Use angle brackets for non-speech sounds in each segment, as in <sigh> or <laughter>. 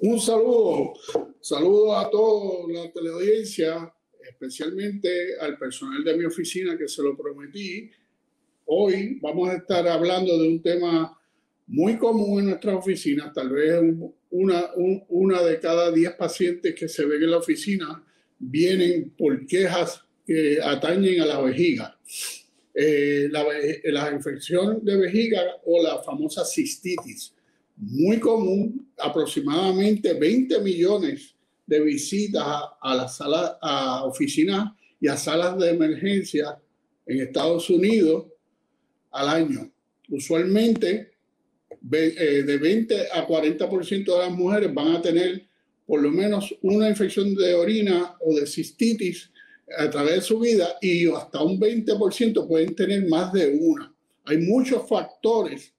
Un saludo, saludo a toda la teleaudiencia, especialmente al personal de mi oficina que se lo prometí Hoy vamos a estar hablando de un tema muy común en nuestras oficinas, tal vez una, de cada diez pacientes que se ven en la oficina vienen por quejas que atañen a la vejiga. Eh, la, la, infección de vejiga o la famosa cistitis, muy común, aproximadamente 20 millones de visitas a, a las salas, a oficinas y a salas de emergencia en Estados Unidos al año. Usualmente, eh, de 20 a 40% de las mujeres van a tener por lo menos una infección de orina o de cistitis a través de su vida y hasta un 20% pueden tener más de una. Hay muchos factores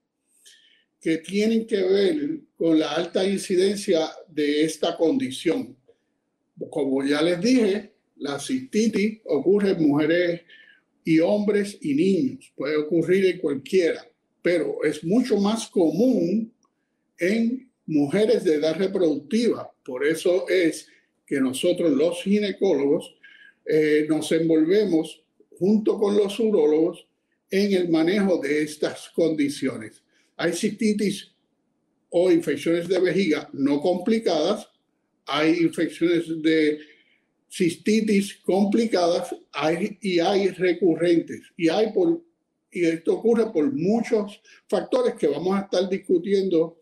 que tienen que ver con la alta incidencia de esta condición. Como ya les dije, la cistitis ocurre en mujeres y hombres y niños. Puede ocurrir en cualquiera, pero es mucho más común en mujeres de edad reproductiva. Por eso es que nosotros los ginecólogos eh, nos envolvemos junto con los urólogos en el manejo de estas condiciones. Hay cistitis o infecciones de vejiga no complicadas, hay infecciones de cistitis complicadas hay, y hay recurrentes. Y, hay por, y esto ocurre por muchos factores que vamos a estar discutiendo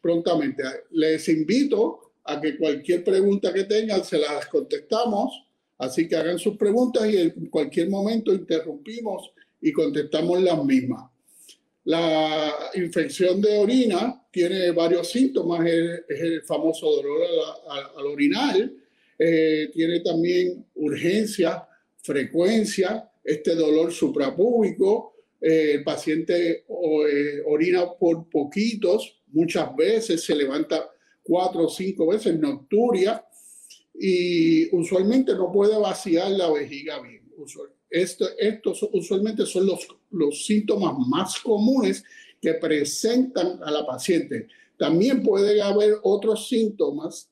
prontamente. Les invito a que cualquier pregunta que tengan se las contestamos, así que hagan sus preguntas y en cualquier momento interrumpimos y contestamos las mismas. La infección de orina tiene varios síntomas, es, el famoso dolor al, al orinar, eh, tiene también urgencia, frecuencia, este dolor suprapúbico, eh, el paciente eh, orina por poquitos, muchas veces se levanta cuatro o cinco veces, nocturia, y usualmente no puede vaciar la vejiga bien. Esto, estos usualmente son los, los síntomas más comunes que presentan a la paciente. También puede haber otros síntomas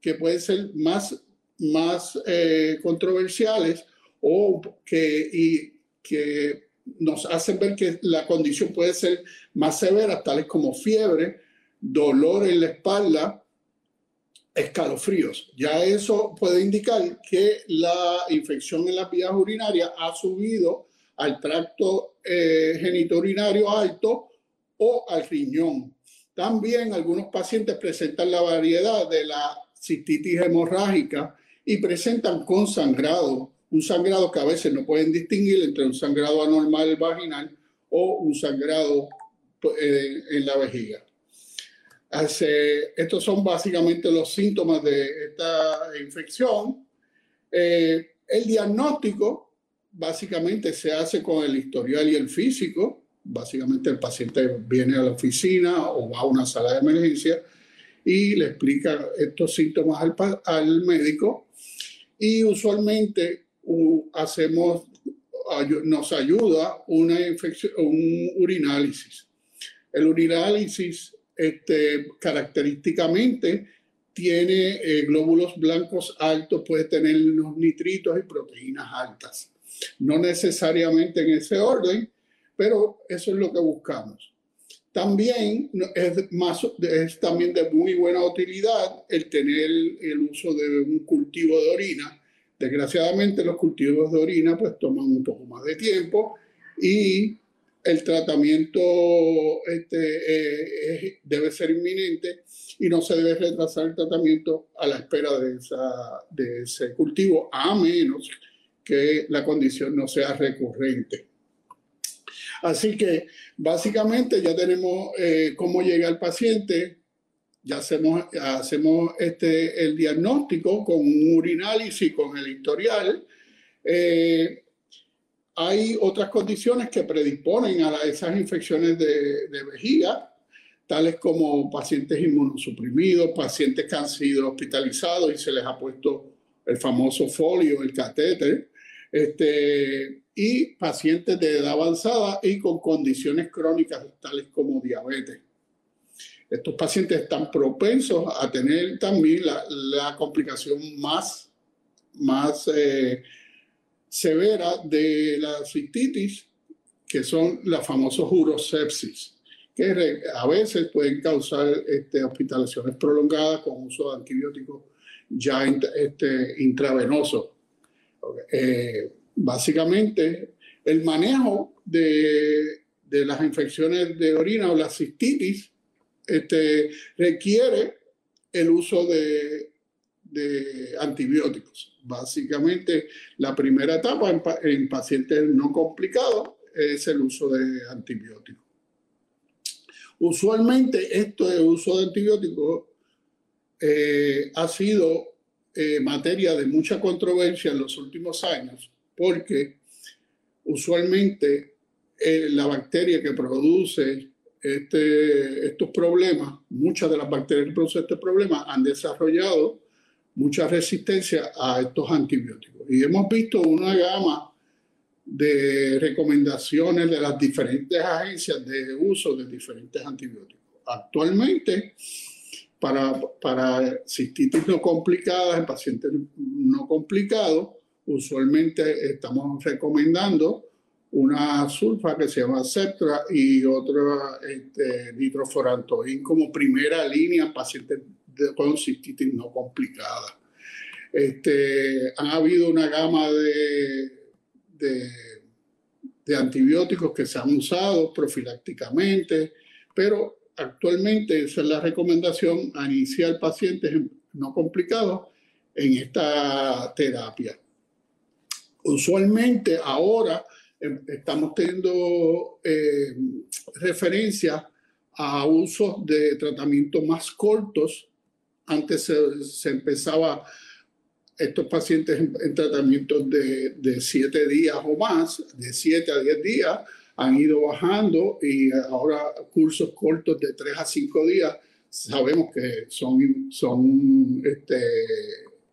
que pueden ser más más eh, controversiales o que, y, que nos hacen ver que la condición puede ser más severa, tales como fiebre, dolor en la espalda, escalofríos. Ya eso puede indicar que la infección en las vías urinarias ha subido al tracto eh, genitourinario alto o al riñón. También algunos pacientes presentan la variedad de la cistitis hemorrágica, y presentan con sangrado, un sangrado que a veces no pueden distinguir entre un sangrado anormal vaginal o un sangrado eh, en la vejiga. Estos son básicamente los síntomas de esta infección. Eh, el diagnóstico básicamente se hace con el historial y el físico. Básicamente el paciente viene a la oficina o va a una sala de emergencia y le explica estos síntomas al, al médico y usualmente hacemos, nos ayuda una infección, un urinálisis. El urinálisis este, característicamente tiene eh, glóbulos blancos altos, puede tener unos nitritos y proteínas altas. No necesariamente en ese orden, pero eso es lo que buscamos. También es, más, es también de muy buena utilidad el tener el uso de un cultivo de orina. Desgraciadamente los cultivos de orina pues toman un poco más de tiempo y el tratamiento este, eh, debe ser inminente y no se debe retrasar el tratamiento a la espera de, esa, de ese cultivo, a menos que la condición no sea recurrente. Así que básicamente ya tenemos eh, cómo llega el paciente, ya hacemos, hacemos este, el diagnóstico con un urinálisis, con el historial. Eh, hay otras condiciones que predisponen a esas infecciones de, de, vejiga, tales como pacientes inmunosuprimidos, pacientes que han sido hospitalizados y se les ha puesto el famoso folio, el catéter, este, y pacientes de edad avanzada y con condiciones crónicas tales como diabetes. Estos pacientes están propensos a tener también la, complicación más, más eh, severa de la cistitis, que son las famosas urosepsis, que a veces pueden causar este, hospitalizaciones prolongadas con uso de antibióticos ya este, intravenosos. Eh, básicamente, el manejo de, de, las infecciones de orina o la cistitis este, requiere el uso de, de, antibióticos. Básicamente, la primera etapa en, pacientes no complicados es el uso de antibióticos. Usualmente, esto de uso de antibióticos eh, ha sido eh, materia de mucha controversia en los últimos años porque usualmente eh, la bacteria que produce este, estos problemas, muchas de las bacterias que producen este problema han desarrollado mucha resistencia a estos antibióticos. Y hemos visto una gama de recomendaciones de las diferentes agencias de uso de diferentes antibióticos. Actualmente, para, para cistitis no complicadas, en pacientes no complicados, usualmente estamos recomendando una sulfa que se llama Ceptra y otra este, como primera línea en pacientes con cistitis no complicada. Este, ha habido una gama de, de, antibióticos que se han usado profilácticamente, pero actualmente esa es la recomendación a iniciar pacientes no complicados en esta terapia. Usualmente ahora em, estamos teniendo eh, referencia a usos de tratamientos más cortos. Antes se, empezaba estos pacientes en, tratamientos de, de, siete días o más, de siete a diez días, han ido bajando y ahora cursos cortos de tres a cinco días sabemos que son, son este,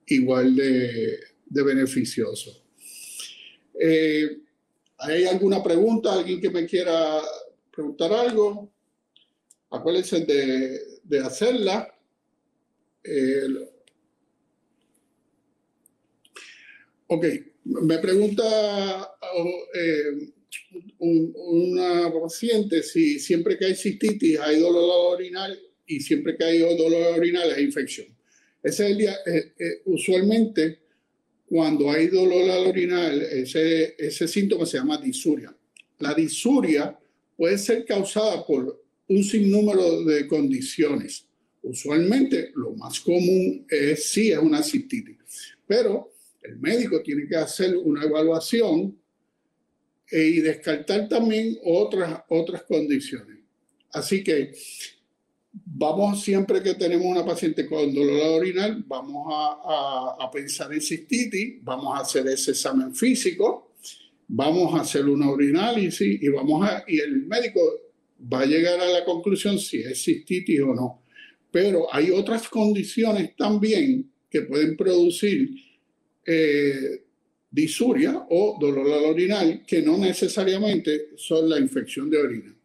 igual de, de beneficiosos. Eh, ¿Hay alguna pregunta? ¿Alguien que me quiera preguntar algo? Acuérdense de, de hacerla. Eh, ok, me pregunta eh, una paciente si siempre que hay cistitis hay dolor orinal y siempre que hay dolor orinal hay infección. Ese es el día, usualmente cuando hay dolor al orinal, ese, ese síntoma se llama disuria. La disuria puede ser causada por un sinnúmero de condiciones. Usualmente lo más común es sí es una cistitis, pero el médico tiene que hacer una evaluación y descartar también otras, otras condiciones. Así que vamos siempre que tenemos una paciente con dolor orinal, vamos a, a, pensar en cistitis, vamos a hacer ese examen físico, vamos a hacer una urinálisis y, vamos a, y el médico va a llegar a la conclusión si es cistitis o no. Pero hay otras condiciones también que pueden producir eh, disuria o dolor orinal que no necesariamente son la infección de orina.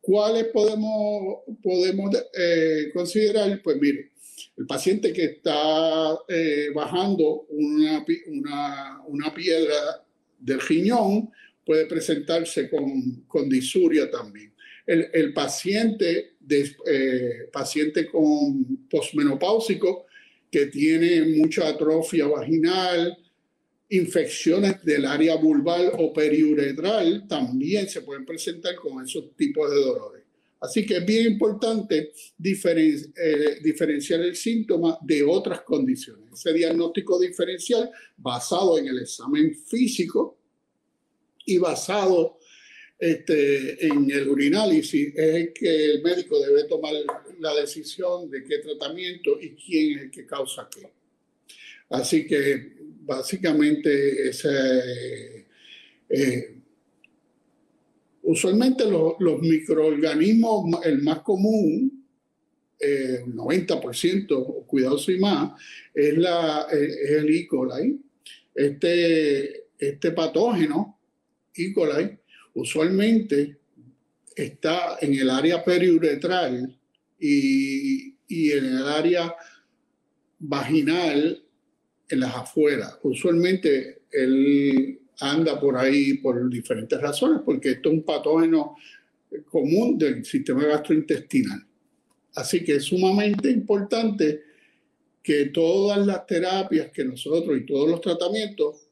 ¿Cuáles podemos, podemos eh, considerar? Pues mire, el paciente que está eh, bajando una, una, una, piedra del riñón puede presentarse con, con disuria también. El, el paciente, de, eh, paciente con posmenopáusico que tiene mucha atrofia vaginal, infecciones del área vulval o periuretral también se pueden presentar con esos tipos de dolores. Así que es bien importante eh, diferenciar el síntoma de otras condiciones. Ese diagnóstico diferencial basado en el examen físico y basado este, en el urinálisis es el que el médico debe tomar la decisión de qué tratamiento y quién es el que causa qué. Así que básicamente eh, usualmente los, microorganismos, el más común, eh, 90%, cuidadoso y más, es, la, es el E. coli. Este, este patógeno, E. coli, usualmente está en el área periuretral y, en el área vaginal en las afueras. Usualmente él anda por ahí por diferentes razones, porque esto es un patógeno común del sistema gastrointestinal. Así que es sumamente importante que todas las terapias que nosotros y todos los tratamientos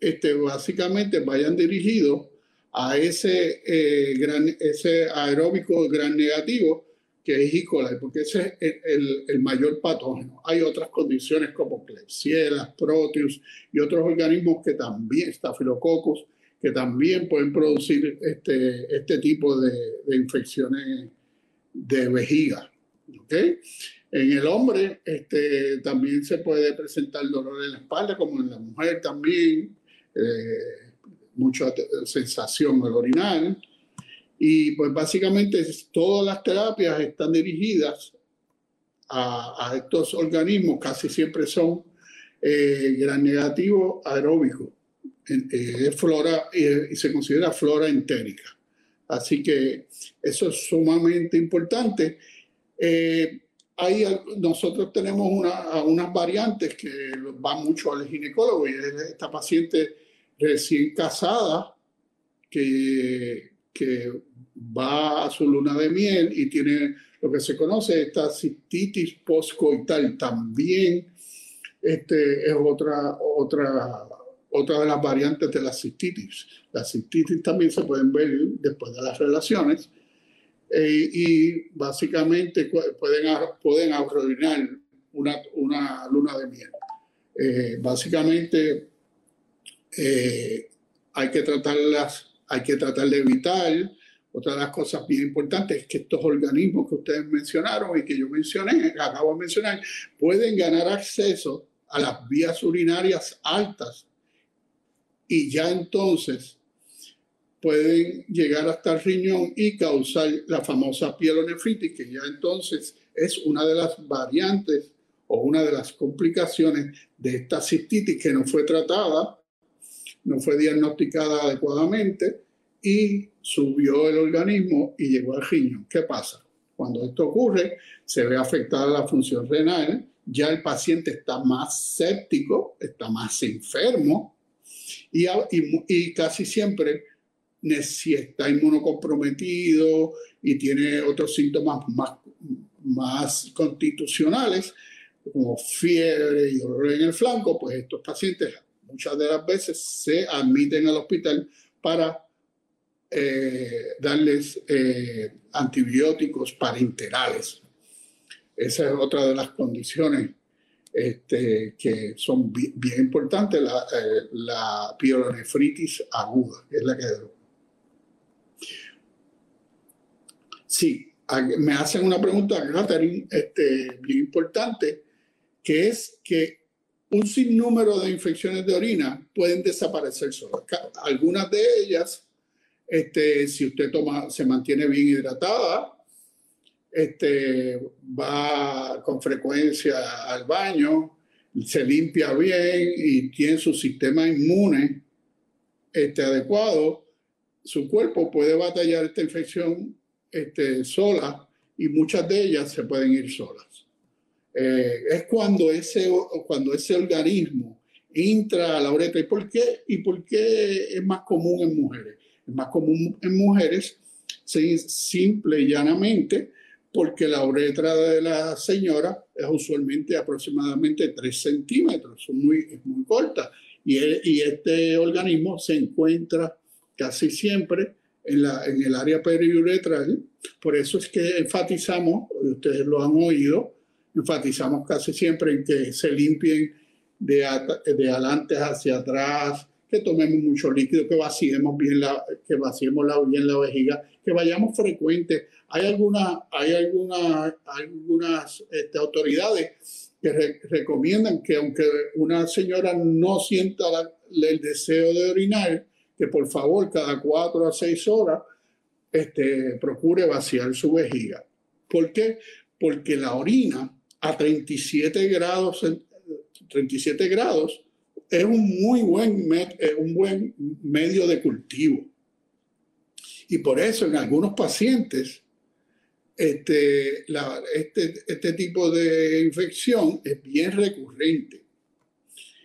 este, básicamente vayan dirigidos a ese, eh, gran, ese aeróbico gran negativo que es E. coli, porque ese es el, el, mayor patógeno. Hay otras condiciones como Klebsiella, Proteus y otros organismos que también, Staphylococcus, que también pueden producir este, este tipo de, de infecciones de vejiga. ¿okay? En el hombre este, también se puede presentar dolor en la espalda, como en la mujer también, eh, mucha sensación al orinar. Y pues básicamente todas las terapias están dirigidas a, estos organismos, casi siempre son eh, gran negativo aeróbico, eh, flora y se considera flora entérica. Así que eso es sumamente importante. Eh, hay, nosotros tenemos una, unas variantes que van mucho al ginecólogo y es esta paciente recién casada que que va a su luna de miel y tiene lo que se conoce esta cistitis postcoital. También este, es otra, otra, otra de las variantes de la cistitis. La cistitis también se pueden ver después de las relaciones eh, y básicamente pueden, pueden arruinar una, una luna de miel. Eh, básicamente eh, hay que tratarlas hay que tratar de evitar. Otra de las cosas bien importantes es que estos organismos que ustedes mencionaron y que yo mencioné, acabo de mencionar, pueden ganar acceso a las vías urinarias altas y ya entonces pueden llegar hasta el riñón y causar la famosa pielonefritis, que ya entonces es una de las variantes o una de las complicaciones de esta cistitis que no fue tratada no fue diagnosticada adecuadamente y subió el organismo y llegó al riñón. ¿Qué pasa? Cuando esto ocurre, se ve afectada la función renal, ya el paciente está más séptico, está más enfermo y, casi siempre si está inmunocomprometido y tiene otros síntomas más, más constitucionales, como fiebre y dolor en el flanco, pues estos pacientes muchas de las veces se admiten al hospital para eh, darles eh, antibióticos parenterales. Esa es otra de las condiciones este, que son bien, importantes, la, eh, pielonefritis aguda, que es la que... Sí, me hacen una pregunta, Catherine, este, bien importante, que es que un sinnúmero de infecciones de orina pueden desaparecer solas. Algunas de ellas, este, si usted toma, se mantiene bien hidratada, este, va con frecuencia al baño, se limpia bien y tiene su sistema inmune este, adecuado, su cuerpo puede batallar esta infección este, sola y muchas de ellas se pueden ir solas. Eh, es cuando ese, cuando ese organismo entra a la uretra. ¿Y por, qué? ¿Y por qué es más común en mujeres? Es más común en mujeres simple y llanamente porque la uretra de la señora es usualmente aproximadamente 3 centímetros, es muy, muy corta. Y, y, este organismo se encuentra casi siempre en, la, en el área periuretral. Por eso es que enfatizamos, ustedes lo han oído, enfatizamos casi siempre en que se limpien de, de adelante hacia atrás, que tomemos mucho líquido, que vaciemos bien la, que vaciemos bien la vejiga, que vayamos frecuentes. Hay, alguna, hay alguna, algunas este, autoridades que recomiendan que aunque una señora no sienta el deseo de orinar, que por favor cada cuatro a seis horas este, procure vaciar su vejiga. ¿Por qué? Porque la orina a 37 grados, 37 grados es un muy buen, eh, un buen medio de cultivo. Y por eso en algunos pacientes este, este, este tipo de infección es bien recurrente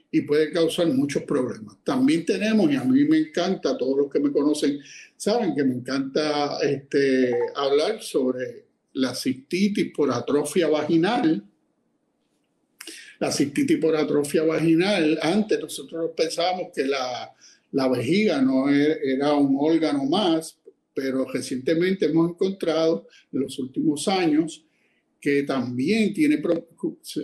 y puede causar muchos problemas. También tenemos, y a mí me encanta, todos los que me conocen saben que me encanta este, hablar sobre la cistitis por atrofia vaginal. La cistitis por atrofia vaginal, antes nosotros pensábamos que la, la vejiga no era un órgano más, pero recientemente hemos encontrado en los últimos años que también tiene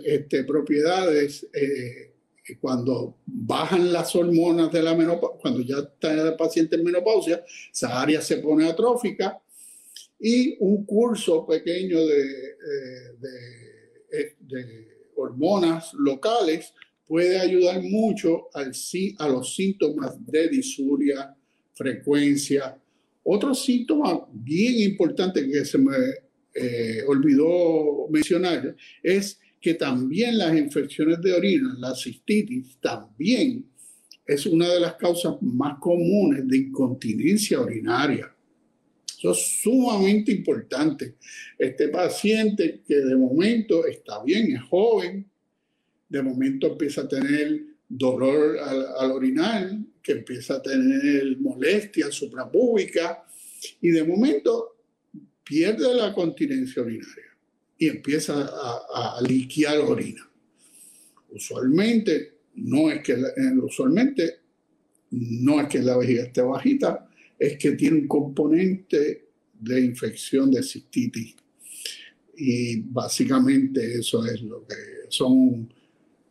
este, propiedades eh, cuando bajan las hormonas de la menopausia, cuando ya está el paciente en menopausia, esa área se pone atrófica y un curso pequeño de, eh, eh, de, hormonas locales puede ayudar mucho al, a los síntomas de disuria, frecuencia, otro síntoma bien importante que se me eh, olvidó mencionar es que también las infecciones de orina, la cistitis, también es una de las causas más comunes de incontinencia urinaria. Eso es sumamente importante. Este paciente que de momento está bien, es joven, de momento empieza a tener dolor al, al orinar, que empieza a tener molestias suprapúbicas y de momento pierde la continencia urinaria y empieza a, a liquear orina. Usualmente no es que eh, usualmente no es que la vejiga esté bajita, es que tiene un componente de infección de cistitis. Y básicamente eso es lo que son,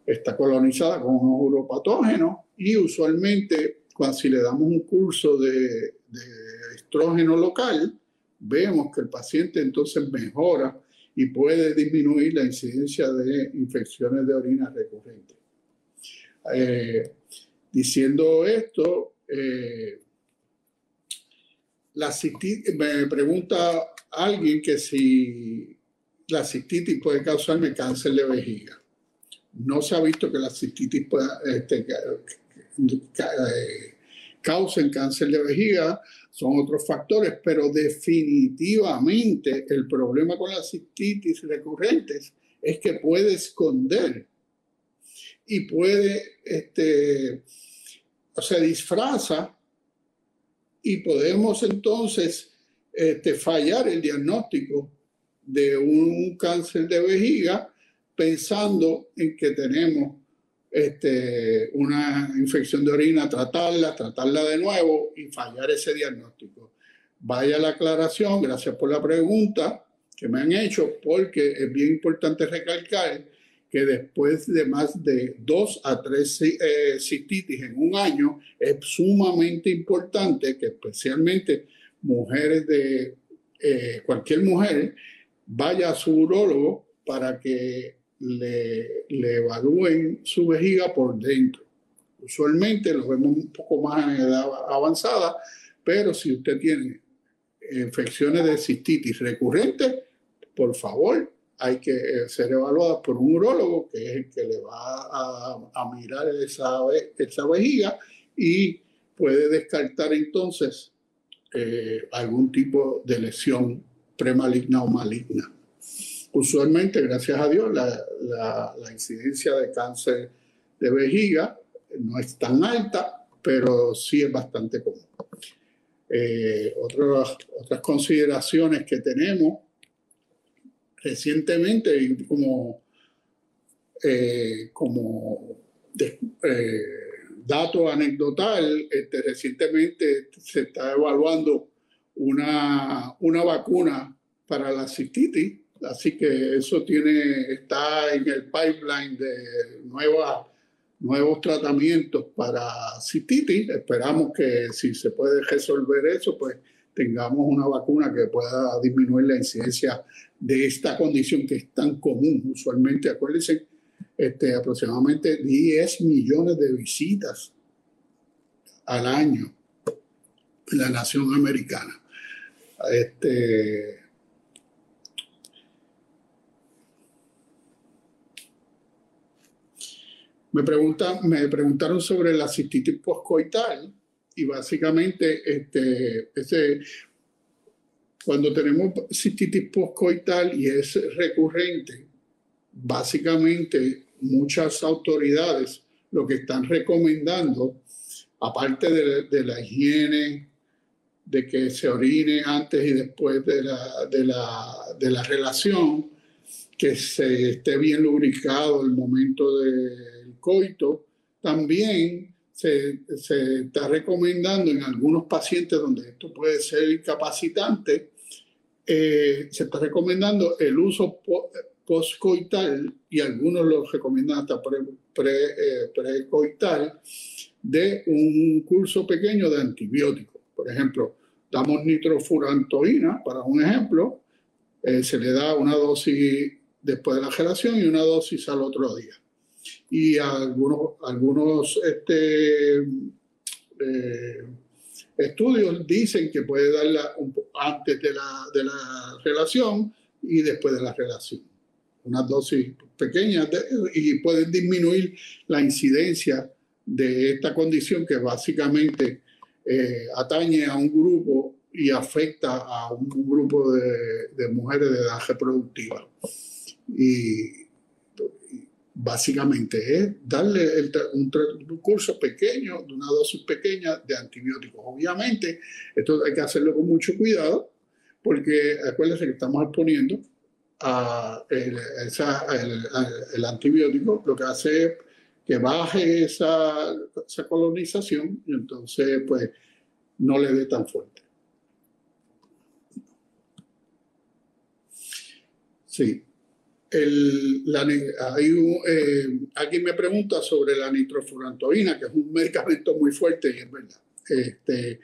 está colonizada con un uropatógeno y usualmente cuando si le damos un curso de, estrógeno local, vemos que el paciente entonces mejora y puede disminuir la incidencia de infecciones de orina recurrentes. Eh, diciendo esto, eh, la cistitis, me pregunta alguien que si la cistitis puede causarme cáncer de vejiga. No se ha visto que la cistitis pueda, este, eh, cáncer de vejiga, son otros factores, pero definitivamente el problema con las cistitis recurrentes es que puede esconder y puede, este, o sea, disfraza y podemos entonces este, fallar el diagnóstico de un cáncer de vejiga pensando en que tenemos este, una infección de orina, tratarla, tratarla de nuevo y fallar ese diagnóstico. Vaya la aclaración, gracias por la pregunta que me han hecho, porque es bien importante recalcar que después de más de dos a tres eh, cistitis en un año, es sumamente importante que especialmente mujeres de eh, cualquier mujer vaya a su urólogo para que le, evalúen su vejiga por dentro. Usualmente lo vemos un poco más en edad avanzada, pero si usted tiene infecciones de cistitis recurrentes, por favor, hay que eh, ser evaluada por un urólogo que es el que le va a, mirar esa, esa, vejiga y puede descartar entonces eh, algún tipo de lesión premaligna o maligna usualmente, gracias a Dios, la, incidencia de cáncer de vejiga no es tan alta, pero sí es bastante común. Eh, otras, otras consideraciones que tenemos recientemente, como, eh, como eh, dato anecdotal, este, recientemente se está evaluando una, una vacuna para la cistitis Así que eso tiene, está en el pipeline de nuevas nuevos tratamientos para cistitis. Esperamos que si se puede resolver eso, pues tengamos una vacuna que pueda disminuir la incidencia de esta condición que es tan común. Usualmente, acuérdense, este, aproximadamente 10 millones de visitas al año en la nación americana. Este, me, preguntan, me preguntaron sobre la cistitis postcoital y básicamente este, cuando tenemos cistitis postcoital y es recurrente, básicamente muchas autoridades lo que están recomendando, aparte de, la higiene, de que se orine antes y después de la, de la, de la relación, que se esté bien lubricado el momento del coito, también se, está recomendando en algunos pacientes donde esto puede ser incapacitante, eh, se está recomendando el uso postcoital y algunos lo recomiendan hasta eh, precoital de un curso pequeño de antibióticos. Por ejemplo, damos nitrofurantoína, para un ejemplo, eh, se le da una dosis después de la gelación y una dosis al otro día. Y algunos, algunos este, eh, estudios dicen que puede darla antes de la, de la relación y después de la relación unas dosis pequeñas y pueden disminuir la incidencia de esta condición que básicamente eh, atañe a un grupo y afecta a un grupo de, mujeres de edad reproductiva. Y básicamente es darle un, curso pequeño, de una dosis pequeña de antibióticos. Obviamente, esto hay que hacerlo con mucho cuidado, porque acuérdense que estamos exponiendo el, antibiótico, lo que hace es que baje esa, esa colonización y entonces pues no le dé tan fuerte. Sí. El, eh, alguien me pregunta sobre la nitrofurantoína, que es un medicamento muy fuerte y es verdad. Este,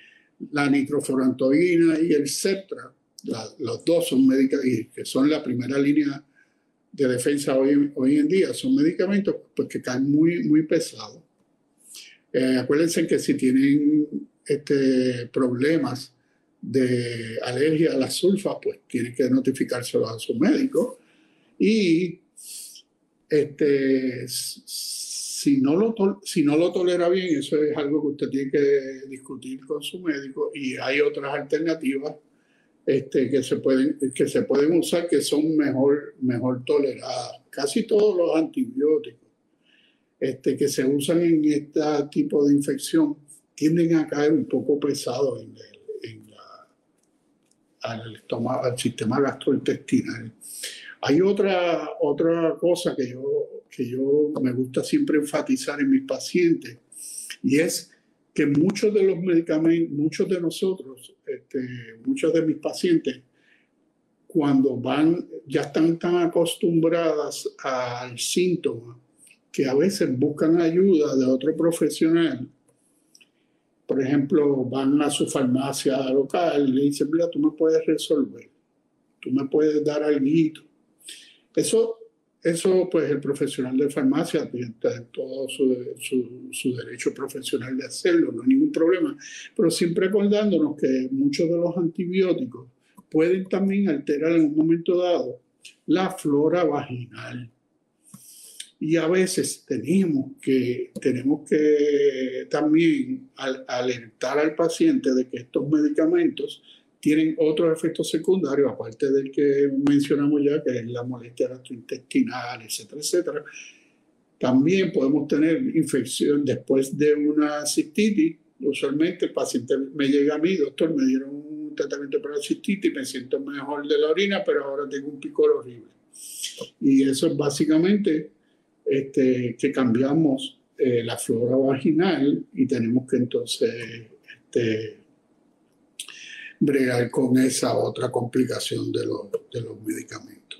la nitrofurantoína y el Ceptra los dos son medicamentos, que son la primera línea de defensa hoy, hoy en día, son medicamentos pues, que caen muy, muy pesados. Eh, acuérdense que si tienen este, problemas de alergia a las sulfas, pues tienen que notificárselo a su médico. Y este, si, no lo si no lo tolera bien, eso es algo que usted tiene que discutir con su médico y hay otras alternativas este, que, se pueden, que se pueden usar que son mejor, mejor toleradas. Casi todos los antibióticos este, que se usan en este tipo de infección tienden a caer un poco pesados en, al, estómago, al sistema gastrointestinal. Hay otra, otra cosa que yo, que yo me gusta siempre enfatizar en mis pacientes y es que muchos de los medicamentos, muchos de nosotros, este, muchos de mis pacientes, cuando van, ya están tan acostumbradas al síntoma que a veces buscan ayuda de otro profesional. Por ejemplo, van a su farmacia local y le dicen, mira, tú me puedes resolver, tú me puedes dar algo. Eso eso, pues el profesional de farmacia tiene todo su, su, derecho profesional de hacerlo, no hay ningún problema, pero siempre acordándonos que muchos de los antibióticos pueden también alterar en un momento dado la flora vaginal. Y a veces tenemos que, tenemos que también alertar al paciente de que estos medicamentos tienen otros efectos secundarios, aparte del que mencionamos ya, que es la molestia gastrointestinal, etcétera, etcétera. También podemos tener infección después de una cistitis. Usualmente el paciente me llega a mí, doctor, me dieron un tratamiento para la cistitis, me siento mejor de la orina, pero ahora tengo un picor horrible. Y eso es básicamente este, que cambiamos eh, la flora vaginal y tenemos que entonces este, bregar con esa otra complicación de los, de los medicamentos.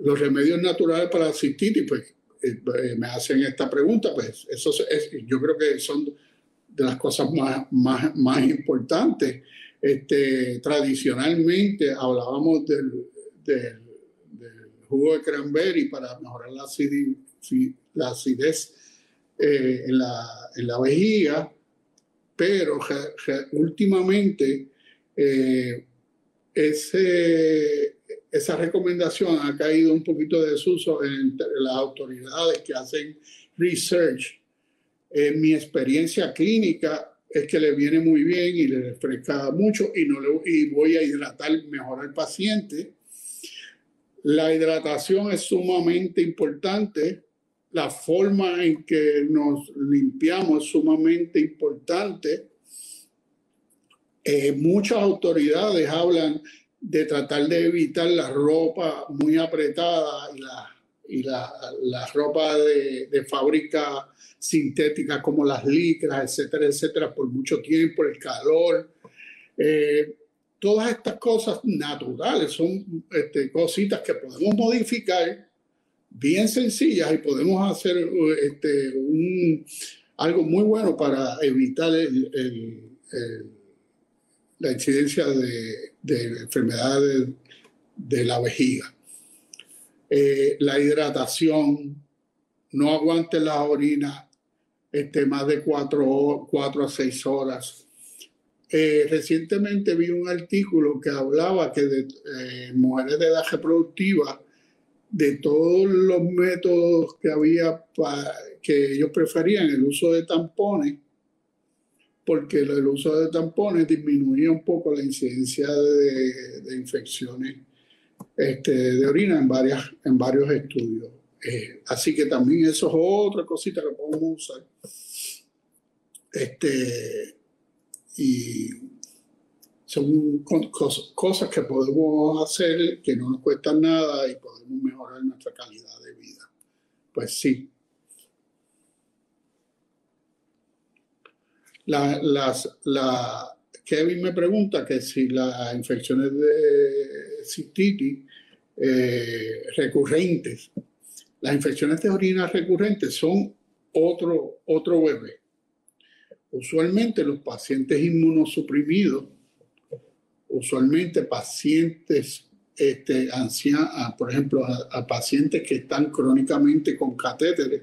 Los remedios naturales para la cistitis, pues me hacen esta pregunta, pues eso es, yo creo que son de las cosas más, más, más importantes. Este, tradicionalmente hablábamos del, del, jugo de cranberry para mejorar la, acidez, la acidez eh, en, la, en, la, vejiga, pero últimamente eh, ese, esa recomendación ha caído un poquito de desuso entre las autoridades que hacen research. En mi experiencia clínica es que le viene muy bien y le refresca mucho y, no le, y voy a hidratar mejor al paciente. La hidratación es sumamente importante. La forma en que nos limpiamos es sumamente importante. Eh, muchas autoridades hablan de tratar de evitar la ropa muy apretada y la, y ropa de, de, fábrica sintética como las licras, etcétera, etcétera, por mucho tiempo, el calor. Eh, todas estas cosas naturales son este, cositas que podemos modificar bien sencillas y podemos hacer este, un, algo muy bueno para evitar la incidencia de, de enfermedades de, la vejiga. Eh, la hidratación, no aguante la orina este, más de cuatro, cuatro a seis horas. Eh, recientemente vi un artículo que hablaba que de eh, mujeres de edad reproductiva, de todos los métodos que había para, que ellos preferían, el uso de tampones, porque el uso de tampones disminuía un poco la incidencia de, infecciones este, de orina en, varias, en varios estudios. Eh, así que también eso es otra cosita que podemos usar. Este, y son cosas que podemos hacer que no nos cuestan nada y podemos mejorar nuestra calidad de vida. Pues sí, La, las, la, Kevin me pregunta que si las infecciones de cistitis eh, recurrentes, las infecciones de orina recurrentes son otro, otro bebé. Usualmente los pacientes inmunosuprimidos, usualmente pacientes este, ancianos, por ejemplo, a pacientes que están crónicamente con catéteres,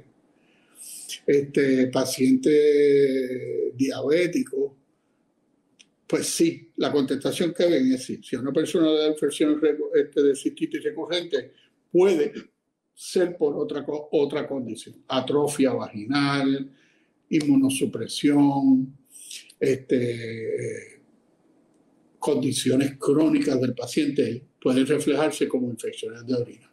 este, paciente diabético, pues sí, la contestación que ven es sí. Si una persona de infección este, de cistitis recurrente puede ser por otra, otra condición, atrofia vaginal, inmunosupresión, este, condiciones crónicas del paciente pueden reflejarse como infecciones de orina.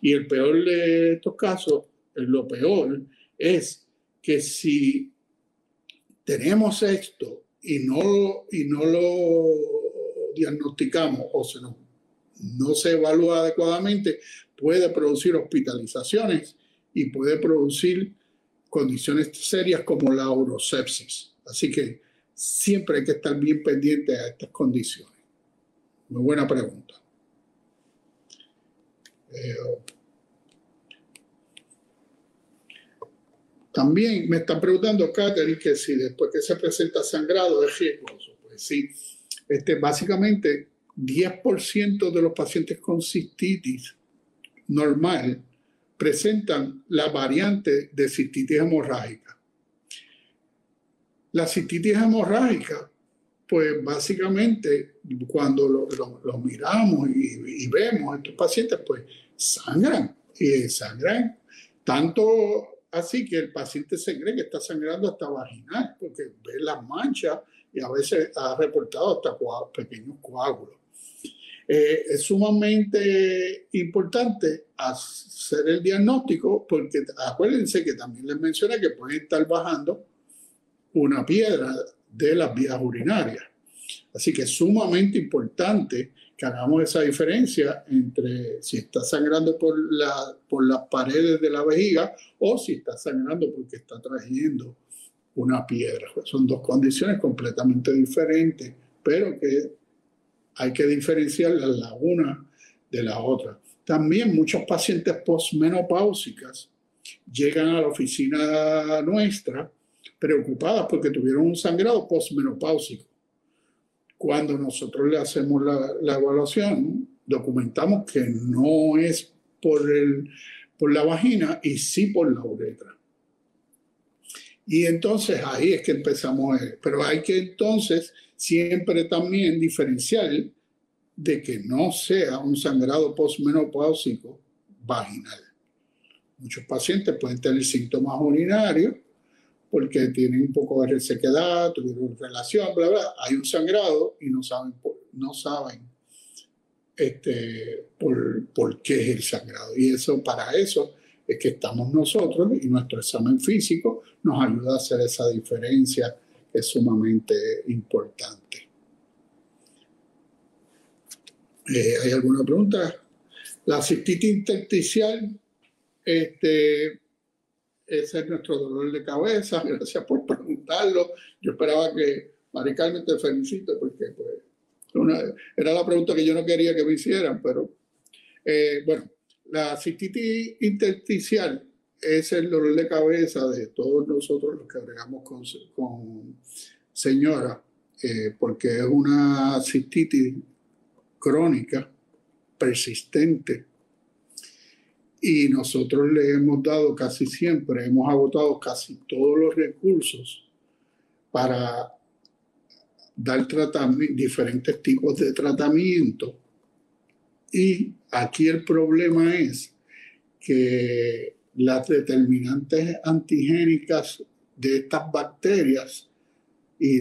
Y el peor de estos casos, lo peor es que si tenemos esto y no, y no lo diagnosticamos o se no se evalúa adecuadamente, puede producir hospitalizaciones y puede producir condiciones serias como la urosepsis. Así que siempre hay que estar bien pendiente a estas condiciones. Muy buena pregunta. Eh, También me están preguntando, Catherine, que si después que se presenta sangrado es riesgoso. Pues sí, este, básicamente 10% de los pacientes con cistitis normal presentan la variante de cistitis hemorrágica. La cistitis hemorrágica, pues básicamente cuando lo, miramos y, y, vemos estos pacientes, pues sangran y sangran tanto así que el paciente se que está sangrando hasta vaginal, porque ve las manchas y a veces ha reportado hasta pequeños coágulos. Eh, es sumamente importante hacer el diagnóstico porque acuérdense que también les mencioné que pueden estar bajando una piedra de las vías urinarias. Así que es sumamente importante que hagamos esa diferencia entre si está sangrando por, la, por las paredes de la vejiga o si está sangrando porque está trayendo una piedra. Son dos condiciones completamente diferentes, pero que hay que diferenciarlas la una de la otra. También muchos pacientes postmenopáusicas llegan a la oficina nuestra preocupadas porque tuvieron un sangrado postmenopáusico. Cuando nosotros le hacemos la, evaluación, documentamos que no es por, el, por la vagina y sí por la uretra. Y entonces ahí es que empezamos, pero hay que entonces siempre también diferenciar de que no sea un sangrado postmenopáusico vaginal. Muchos pacientes pueden tener síntomas urinarios porque tienen un poco de resequedad, tuvieron relación, bla, bla. Hay un sangrado y no saben, no saben este, por, por qué es el sangrado. Y eso, para eso es que estamos nosotros y nuestro examen físico nos ayuda a hacer esa diferencia que es sumamente importante. Eh, ¿Hay alguna pregunta? La cistitis intersticial, este, ese es nuestro dolor de cabeza. <laughs> Gracias por preguntarlo. Yo esperaba que Mari Carmen te felicite porque pues, era la pregunta que yo no quería que me hicieran, pero eh, bueno, la cistitis intersticial es el dolor de cabeza de todos nosotros los que agregamos con, con señora, eh, porque es una cistitis crónica, persistente, y nosotros le hemos dado casi siempre, hemos agotado casi todos los recursos para dar diferentes tipos de tratamiento. Y aquí el problema es que las determinantes antigénicas de estas bacterias y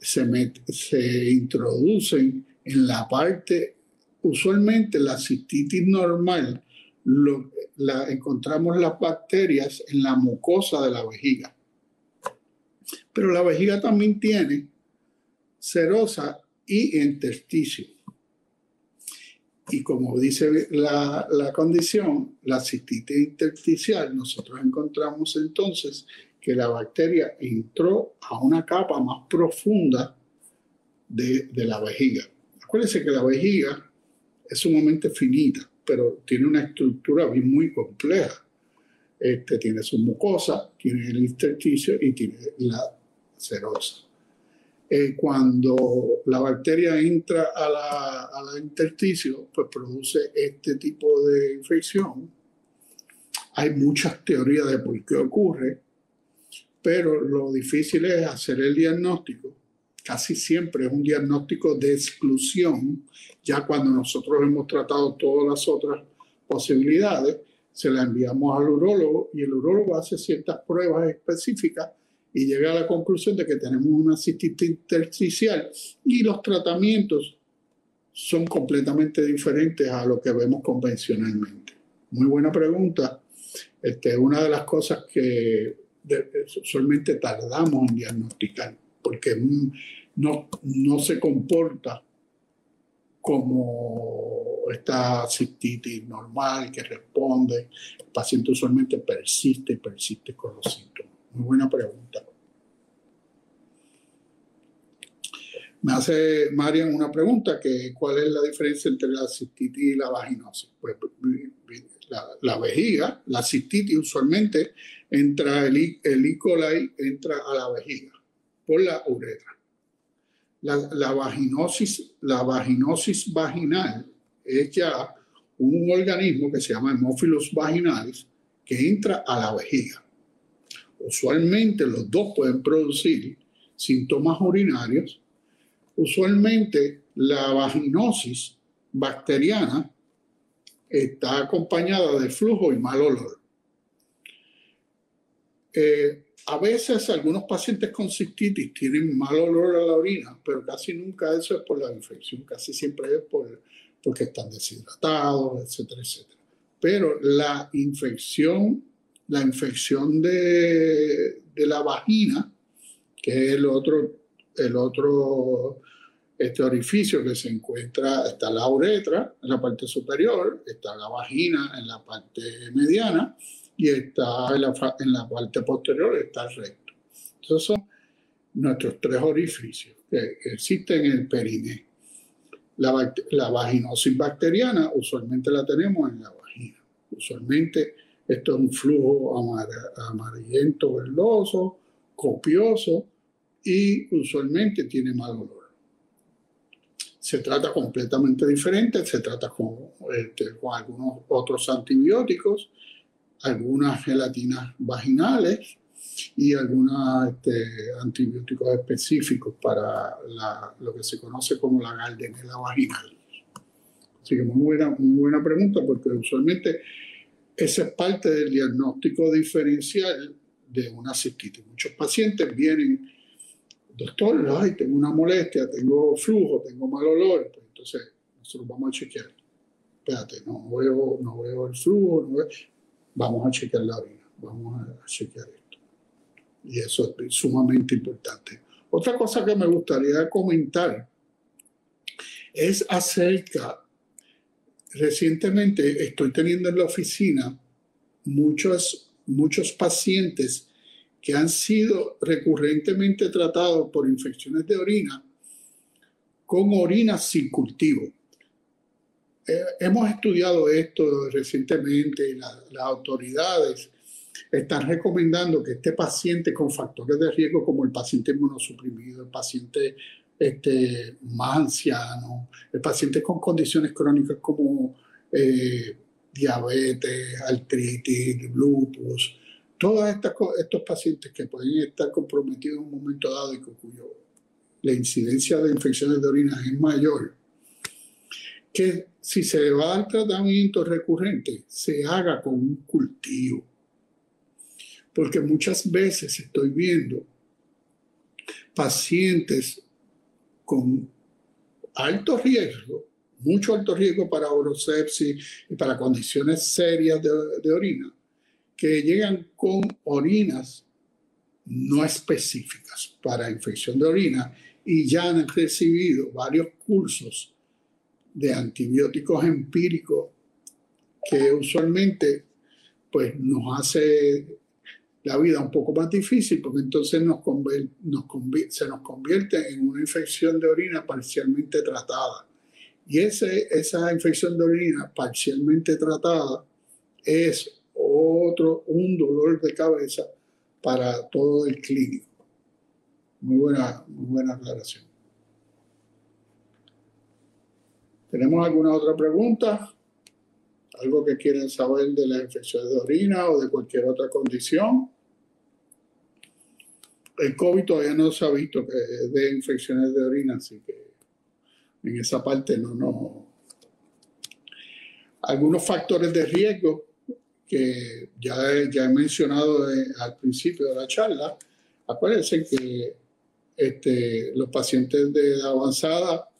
se, se introducen en la parte, usualmente la cistitis normal, lo, la, encontramos las bacterias en la mucosa de la vejiga. Pero la vejiga también tiene serosa y intersticio. Y como dice la, la condición, la cistitis intersticial, nosotros encontramos entonces que la bacteria entró a una capa más profunda de, de la vejiga. Acuérdense que la vejiga es sumamente finita, pero tiene una estructura muy compleja. Este, tiene su mucosa, tiene el intersticio y tiene la serosa. Eh, cuando la bacteria entra a la, a la intersticio, pues produce este tipo de infección. Hay muchas teorías de por qué ocurre, pero lo difícil es hacer el diagnóstico. Casi siempre es un diagnóstico de exclusión, ya cuando nosotros hemos tratado todas las otras posibilidades, se la enviamos al urólogo y el urólogo hace ciertas pruebas específicas y llega a la conclusión de que tenemos una cistitis intersticial y los tratamientos son completamente diferentes a lo que vemos convencionalmente. Muy buena pregunta. Este, una de las cosas que usualmente tardamos en diagnosticar, porque no, no se comporta como esta cistitis normal que responde. El paciente usualmente persiste y persiste con los síntomas. Muy buena pregunta. Me hace Marian una pregunta, que cuál es la diferencia entre la cistitis y la vaginosis. Pues la, vejiga, la cistitis usualmente entra, el, el E. coli entra a la vejiga por la uretra. La, vaginosis, la vaginosis vaginal es ya un organismo que se llama Hemophilus vaginalis que entra a la vejiga. Usualmente los dos pueden producir síntomas urinarios. Usualmente la vaginosis bacteriana está acompañada de flujo y mal olor. Eh, a veces algunos pacientes con cistitis tienen mal olor a la orina, pero casi nunca eso es por la infección, casi siempre es por, porque están deshidratados, etcétera, etcétera. Pero la infección la infección de, la vagina, que es el otro, el otro este orificio que se encuentra, está la uretra en la parte superior, está la vagina en la parte mediana y está en la, en la parte posterior está recto. Esos son nuestros tres orificios que existen en el periné. La, la vaginosis bacteriana usualmente la tenemos en la vagina. Usualmente esto es un flujo amarillento, verdoso, copioso y usualmente tiene mal olor. Se trata completamente diferente, se trata con, este, con algunos otros antibióticos, algunas gelatinas vaginales y algunos este, antibióticos específicos para lo que se conoce como la gardenela vaginal. Así que muy buena, muy buena pregunta porque usualmente esa es parte del diagnóstico diferencial de una cistitis. Muchos pacientes vienen, doctor, ay, tengo una molestia, tengo flujo, tengo mal olor, pues entonces nosotros vamos a chequear. Espérate, no veo, no veo el flujo, vamos a chequear la orina, vamos a chequear esto. Y eso es sumamente importante. Otra cosa que me gustaría comentar es acerca, recientemente estoy teniendo en la oficina muchos muchos pacientes que han sido recurrentemente tratados por infecciones de orina con orina sin cultivo. Eh, hemos estudiado esto recientemente y las autoridades están recomendando que este paciente con factores de riesgo como el paciente inmunosuprimido, el paciente este, más anciano, el paciente con condiciones crónicas como eh, diabetes, artritis, lupus, todos estos pacientes que pueden estar comprometidos en un momento dado y cuyo la incidencia de infecciones de orina es mayor, que si se va a dar tratamiento recurrente, se haga con un cultivo. Porque muchas veces estoy viendo pacientes con alto riesgo mucho alto riesgo para orosepsis y para condiciones serias de, orina, que llegan con orinas no específicas para infección de orina y ya han recibido varios cursos de antibióticos empíricos que usualmente pues nos hace la vida un poco más difícil porque entonces nos, se nos convierte en una infección de orina parcialmente tratada y ese, esa infección de orina parcialmente tratada es otro, un dolor de cabeza para todo el clínico. Muy buena, muy buena aclaración. ¿Tenemos alguna otra pregunta? ¿Algo que quieran saber de las infecciones de orina o de cualquier otra condición? El COVID todavía no se ha visto que de infecciones de orina, así que en esa parte no, no. Algunos factores de riesgo que ya ya he mencionado al principio de la charla, acuérdense que este, los pacientes de avanzada,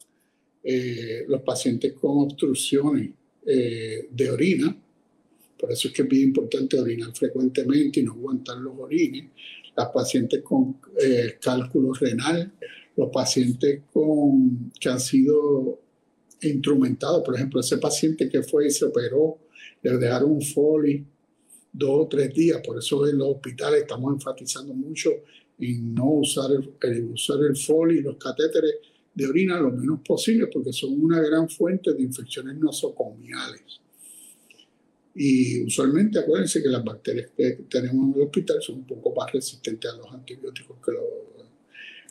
eh, los pacientes con obstrucciones eh, de orina, por eso es que es bien importante orinar frecuentemente y no aguantar los orines, las pacientes con eh, cálculo renal, los pacientes con, que han sido instrumentados, por ejemplo, ese paciente que fue y se operó, le dejaron un folio dos o tres días, por eso en los hospitales estamos enfatizando mucho en no usar el, usar el folio y los catéteres de orina lo menos posible, porque son una gran fuente de infecciones nosocomiales. Y usualmente acuérdense que las bacterias que tenemos en el hospital son un poco más resistentes a los antibióticos que los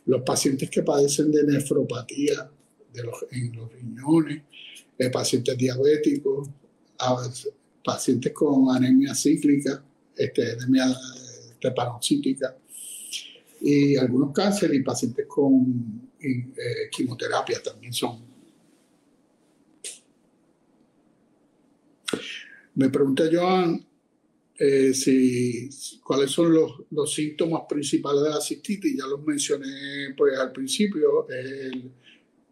los pacientes que padecen de nefropatía de los, en los riñones, eh, pacientes diabéticos, pacientes con anemia cíclica, este, anemia hepaticítica, y algunos cánceres y pacientes con eh, quimioterapia también son. Me pregunta Joan eh, si, cuáles son los, síntomas principales de la cistitis. Ya los mencioné pues, al principio,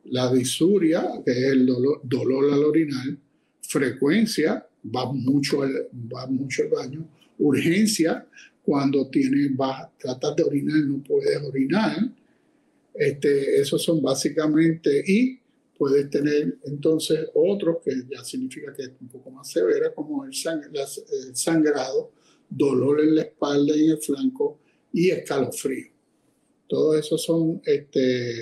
la disuria, que es el dolor, dolor al orinar, frecuencia, va mucho, al, va mucho baño, urgencia, cuando tienes, tratas de orinar, no puedes orinar. Este, esos son básicamente, y puedes tener entonces otros que ya significa que es un poco más severa, como el, sangrado, dolor en la espalda y en el flanco y escalofrío. Todos esos son este,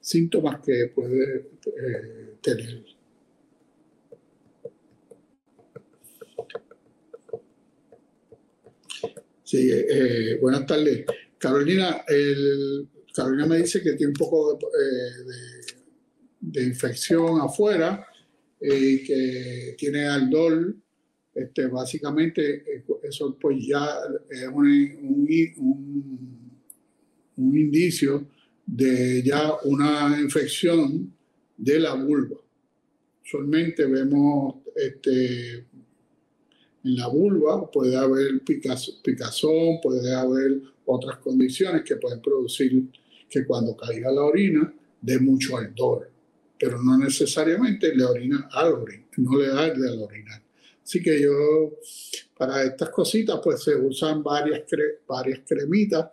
síntomas que puede eh, tener. Sí, eh, buenas tardes. Carolina, Carolina me dice que tiene un poco de, infección afuera y que tiene aldol. Este, básicamente, eso pues ya es un, un indicio de ya una infección de la vulva. Usualmente vemos este, en la vulva, puede haber picazón, puede haber otras condiciones que pueden producir que cuando caiga la orina dé mucho ardor, pero no necesariamente le orina al orinar, no le arde al orinar. Así que yo, para estas cositas, pues se usan varias, varias cremitas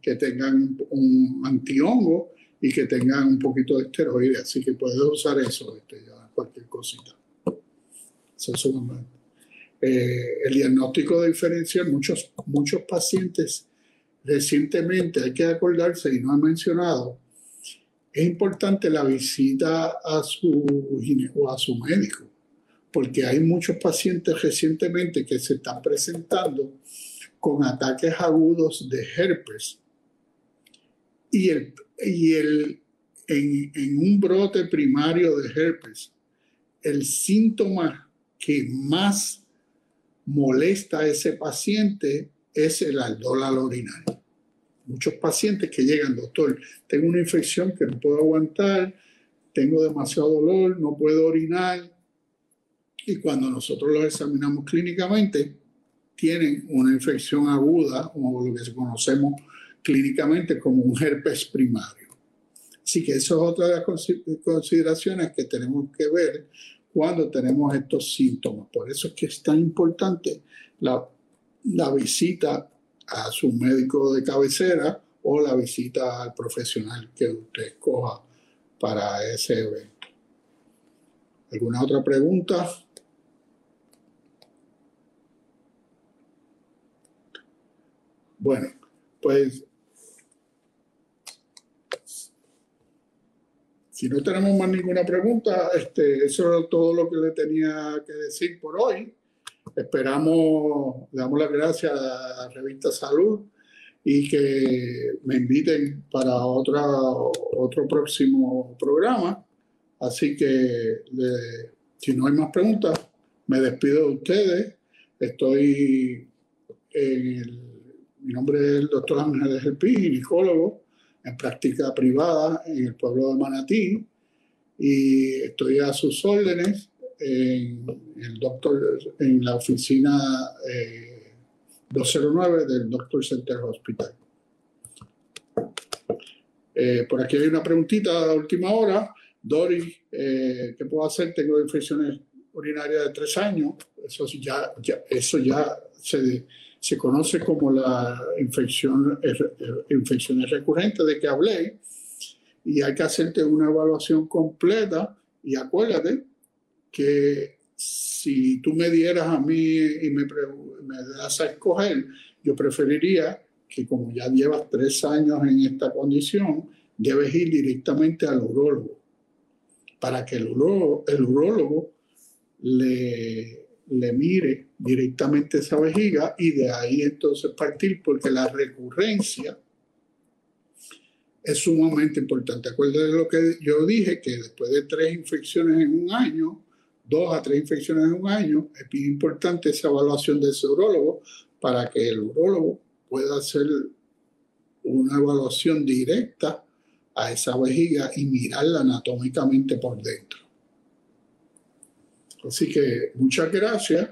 que tengan un antihongo y que tengan un poquito de esteroides. Así que puedes usar eso, este, cualquier cosita. Eso es eh, el diagnóstico de diferencia, muchos, muchos pacientes recientemente, hay que acordarse y no he mencionado, es importante la visita a su, o a su médico, porque hay muchos pacientes recientemente que se están presentando con ataques agudos de herpes. Y, el, y el, en, en un brote primario de herpes, el síntoma que más molesta a ese paciente es el aldol al orinar. Muchos pacientes que llegan, doctor, tengo una infección que no puedo aguantar, tengo demasiado dolor, no puedo orinar. Y cuando nosotros los examinamos clínicamente, tienen una infección aguda, o lo que conocemos clínicamente como un herpes primario. Así que eso es otra de las consideraciones que tenemos que ver cuando tenemos estos síntomas. Por eso es que es tan importante la, la visita a su médico de cabecera o la visita al profesional que usted escoja para ese evento. ¿Alguna otra pregunta? Bueno, pues Si no tenemos más ninguna pregunta, este, eso es todo lo que le tenía que decir por hoy. Esperamos, le damos las gracias a la revista Salud y que me inviten para otra, otro próximo programa. Así que si no hay más preguntas, me despido de ustedes. Estoy en el, mi nombre es el doctor Ángel Gelpi, ginecólogo en práctica privada en el pueblo de Manatí y estoy a sus órdenes en, el doctor, en la oficina 209 eh, del Doctor Center Hospital. Eh, por aquí hay una preguntita a última hora. Dori, eh, ¿qué puedo hacer? Tengo infecciones urinarias de tres años. Eso ya, ya, eso ya se, se conoce como la infección, eh, infecciones recurrentes de que hablé, y hay que hacerte una evaluación completa y acuérdate que si tú me dieras a mí y me, me das a escoger, yo preferiría que como ya llevas tres años en esta condición, debes ir directamente al urólogo, para que el urólogo, el urólogo le le mire directamente esa vejiga y de ahí entonces partir, porque la recurrencia es sumamente importante. Acuérdense de lo que yo dije, que después de tres infecciones en un año, dos a tres infecciones en un año, es bien importante esa evaluación del urologo para que el urólogo pueda hacer una evaluación directa a esa vejiga y mirarla anatómicamente por dentro. Así que muchas gracias